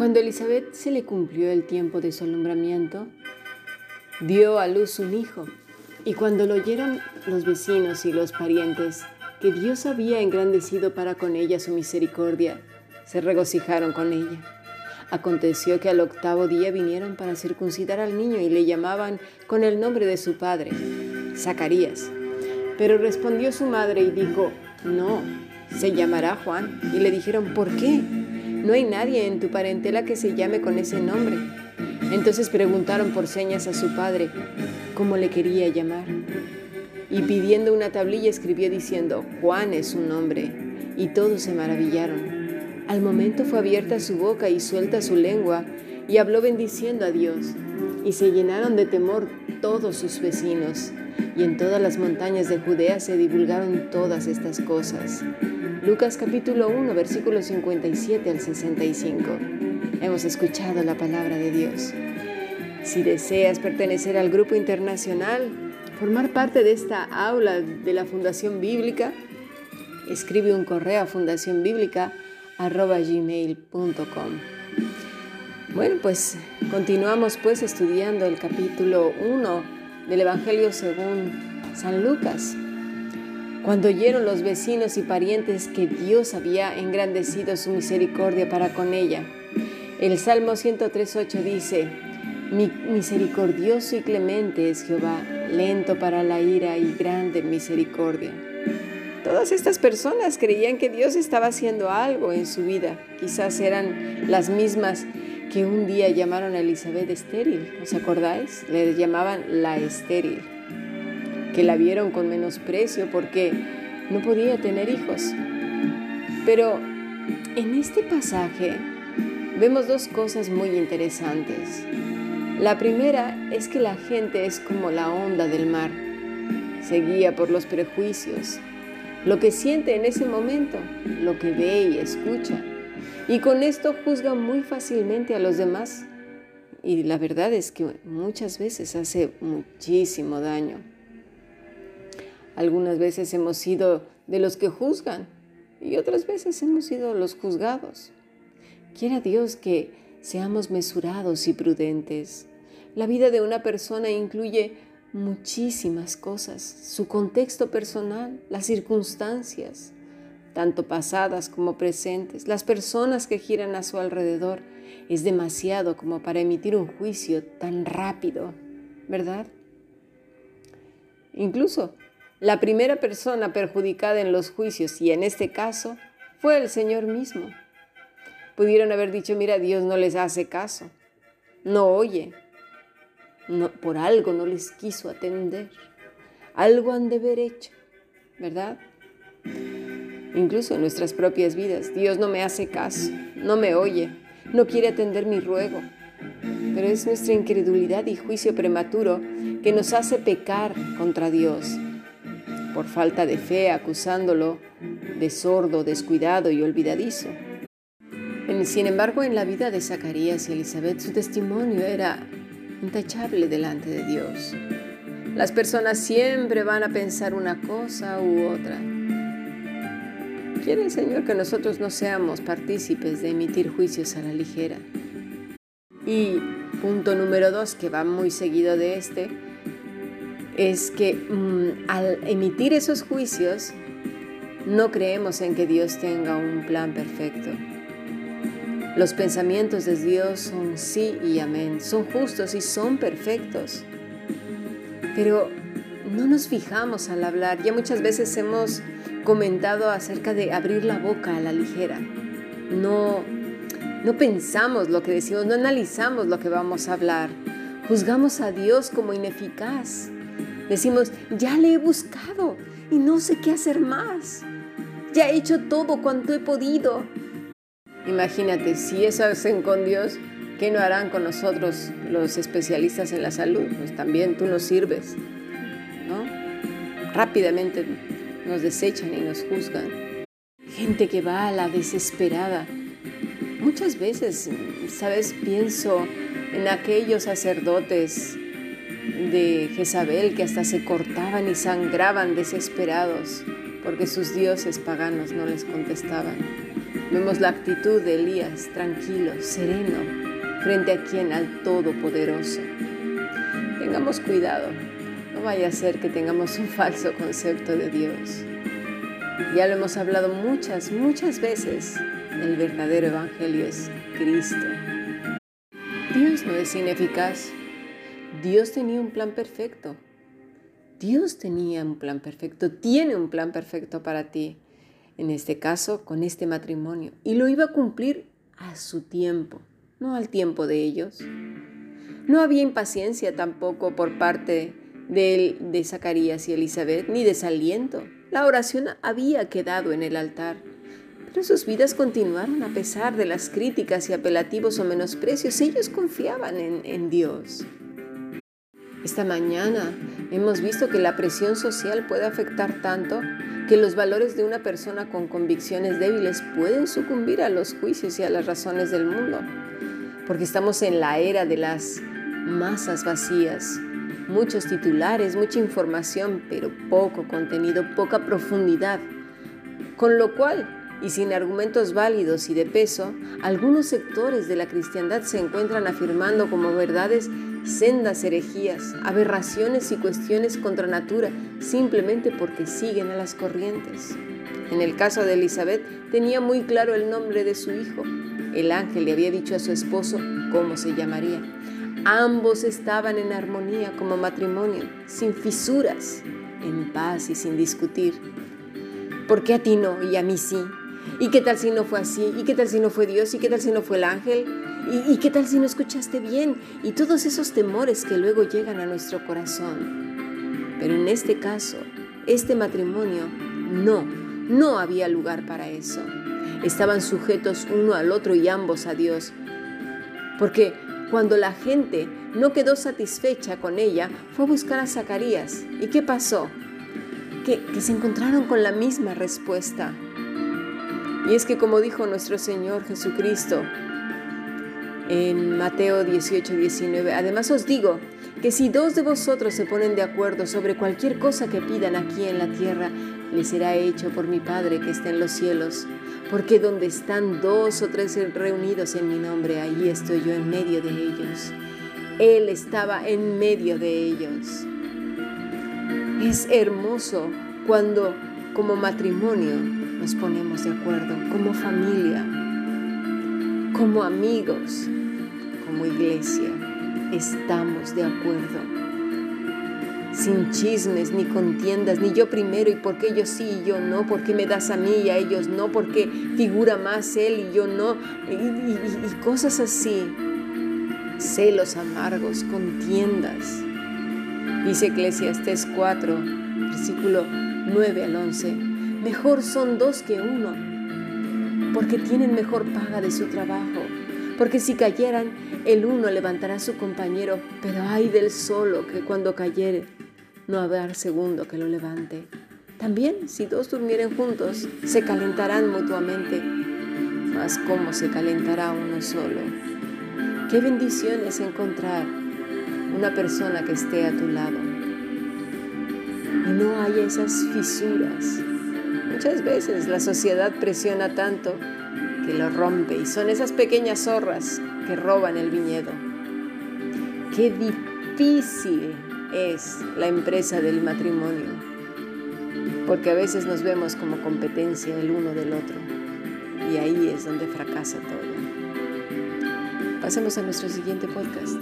Cuando Elizabeth se le cumplió el tiempo de su alumbramiento, dio a luz un hijo, y cuando lo oyeron los vecinos y los parientes, que Dios había engrandecido para con ella su misericordia, se regocijaron con ella. Aconteció que al octavo día vinieron para circuncidar al niño y le llamaban con el nombre de su padre, Zacarías. Pero respondió su madre y dijo, no, se llamará Juan. Y le dijeron, ¿por qué? No hay nadie en tu parentela que se llame con ese nombre. Entonces preguntaron por señas a su padre cómo le quería llamar. Y pidiendo una tablilla escribió diciendo, Juan es su nombre. Y todos se maravillaron. Al momento fue abierta su boca y suelta su lengua, y habló bendiciendo a Dios. Y se llenaron de temor todos sus vecinos, y en todas las montañas de Judea se divulgaron todas estas cosas. Lucas capítulo 1, versículos 57 al 65. Hemos escuchado la palabra de Dios. Si deseas pertenecer al grupo internacional, formar parte de esta aula de la Fundación Bíblica, escribe un correo a Fundación Bíblica gmail.com. Bueno, pues continuamos pues estudiando el capítulo 1 del Evangelio según San Lucas. Cuando oyeron los vecinos y parientes que Dios había engrandecido su misericordia para con ella. El Salmo 103.8 dice, misericordioso y clemente es Jehová, lento para la ira y grande misericordia. Todas estas personas creían que Dios estaba haciendo algo en su vida. Quizás eran las mismas que un día llamaron a Elizabeth estéril. ¿Os acordáis? Le llamaban la estéril. La vieron con menosprecio porque no podía tener hijos. Pero en este pasaje vemos dos cosas muy interesantes. La primera es que la gente es como la onda del mar. Se guía por los prejuicios, lo que siente en ese momento, lo que ve y escucha. Y con esto juzga muy fácilmente a los demás. Y la verdad es que muchas veces hace muchísimo daño. Algunas veces hemos sido de los que juzgan y otras veces hemos sido los juzgados. Quiera Dios que seamos mesurados y prudentes. La vida de una persona incluye muchísimas cosas, su contexto personal, las circunstancias, tanto pasadas como presentes, las personas que giran a su alrededor. Es demasiado como para emitir un juicio tan rápido, ¿verdad? Incluso la primera persona perjudicada en los juicios, y en este caso, fue el Señor mismo. Pudieron haber dicho, mira, Dios no les hace caso, no oye, por algo no les quiso atender. Algo han de haber hecho, ¿verdad? Incluso en nuestras propias vidas, Dios no me hace caso, no me oye, no quiere atender mi ruego. Pero es nuestra incredulidad y juicio prematuro que nos hace pecar contra Dios por falta de fe, acusándolo de sordo, descuidado y olvidadizo. Sin embargo, en la vida de Zacarías y Elizabeth, su testimonio era intachable delante de Dios. Las personas siempre van a pensar una cosa u otra. Quiere el Señor que nosotros no seamos partícipes de emitir juicios a la ligera. Y punto número dos, que va muy seguido de este, es que mm, al emitir esos juicios, no creemos en que Dios tenga un plan perfecto. Los pensamientos de Dios son sí y amén, son justos y son perfectos. Pero no nos fijamos al hablar. Ya muchas veces hemos comentado acerca de abrir la boca a la ligera. No, no pensamos lo que decimos, no analizamos lo que vamos a hablar. Juzgamos a Dios como ineficaz. Decimos, ya le he buscado y no sé qué hacer más. Ya he hecho todo cuanto he podido Imagínate, si eso hacen con Dios, ¿qué no harán con nosotros los especialistas en la salud? Pues también tú nos sirves, ¿no? Rápidamente nos desechan y nos juzgan. Gente que va a la desesperada. Muchas veces, ¿sabes? Pienso en aquellos sacerdotes de Jezabel que hasta se cortaban y sangraban desesperados porque sus dioses paganos no les contestaban. Vemos la actitud de Elías, tranquilo, sereno, frente a quien al Todopoderoso. Tengamos cuidado, no vaya a ser que tengamos un falso concepto de Dios. Ya lo hemos hablado muchas, muchas veces. El verdadero evangelio es Cristo. Dios no es ineficaz. Dios tenía un plan perfecto. Dios tenía un plan perfecto, tiene un plan perfecto para ti en este caso con este matrimonio, y lo iba a cumplir a su tiempo, no al tiempo de ellos. No había impaciencia tampoco por parte de, Zacarías y Elizabeth, ni desaliento. La oración había quedado en el altar, pero sus vidas continuaron a pesar de las críticas y apelativos o menosprecios. Ellos confiaban en Dios. Esta mañana hemos visto que la presión social puede afectar tanto que los valores de una persona con convicciones débiles pueden sucumbir a los juicios y a las razones del mundo, porque estamos en la era de las masas vacías, muchos titulares, mucha información, pero poco contenido, poca profundidad, con lo cual, y sin argumentos válidos y de peso, algunos sectores de la cristiandad se encuentran afirmando como verdades sendas herejías, aberraciones y cuestiones contra natura, simplemente porque siguen a las corrientes. En el caso de Elizabeth, tenía muy claro el nombre de su hijo. El ángel le había dicho a su esposo cómo se llamaría. Ambos estaban en armonía como matrimonio, sin fisuras, en paz y sin discutir. ¿Por qué a ti no y a mí sí? ¿Y qué tal si no fue así? ¿Y qué tal si no fue Dios? ¿Y qué tal si no fue el ángel? ¿Y, qué tal si no escuchaste bien? Y todos esos temores que luego llegan a nuestro corazón. Pero en este caso, este matrimonio, no, no había lugar para eso. Estaban sujetos uno al otro y ambos a Dios. Porque cuando la gente no quedó satisfecha con ella, fue a buscar a Zacarías. ¿Y qué pasó? Que, se encontraron con la misma respuesta. Y es que como dijo nuestro Señor Jesucristo, en Mateo 18, 19. Además os digo que si dos de vosotros se ponen de acuerdo sobre cualquier cosa que pidan aquí en la tierra, les será hecho por mi Padre que está en los cielos. Porque donde están dos o tres reunidos en mi nombre, allí estoy yo en medio de ellos. Él estaba en medio de ellos. Es hermoso cuando como matrimonio nos ponemos de acuerdo, como familia, como amigos, como iglesia estamos de acuerdo. Sin chismes, ni contiendas, ni yo primero y por qué yo sí y yo no, por qué me das a mí y a ellos no, porque figura más él y yo no, y, cosas así. Celos amargos, contiendas. Dice Eclesiastes 4, versículo 9 al 11. Mejor son dos que uno, porque tienen mejor paga de su trabajo porque si cayeran, el uno levantará a su compañero, pero hay del solo que cuando cayere, no habrá segundo que lo levante. También, si dos durmieren juntos, se calentarán mutuamente, mas ¿cómo se calentará uno solo? Qué bendición es encontrar una persona que esté a tu lado y no haya esas fisuras. Muchas veces la sociedad presiona tanto lo rompe y son esas pequeñas zorras que roban el viñedo. Qué difícil es la empresa del matrimonio, porque a veces nos vemos como competencia el uno del otro y ahí es donde fracasa todo. Pasemos a nuestro siguiente podcast.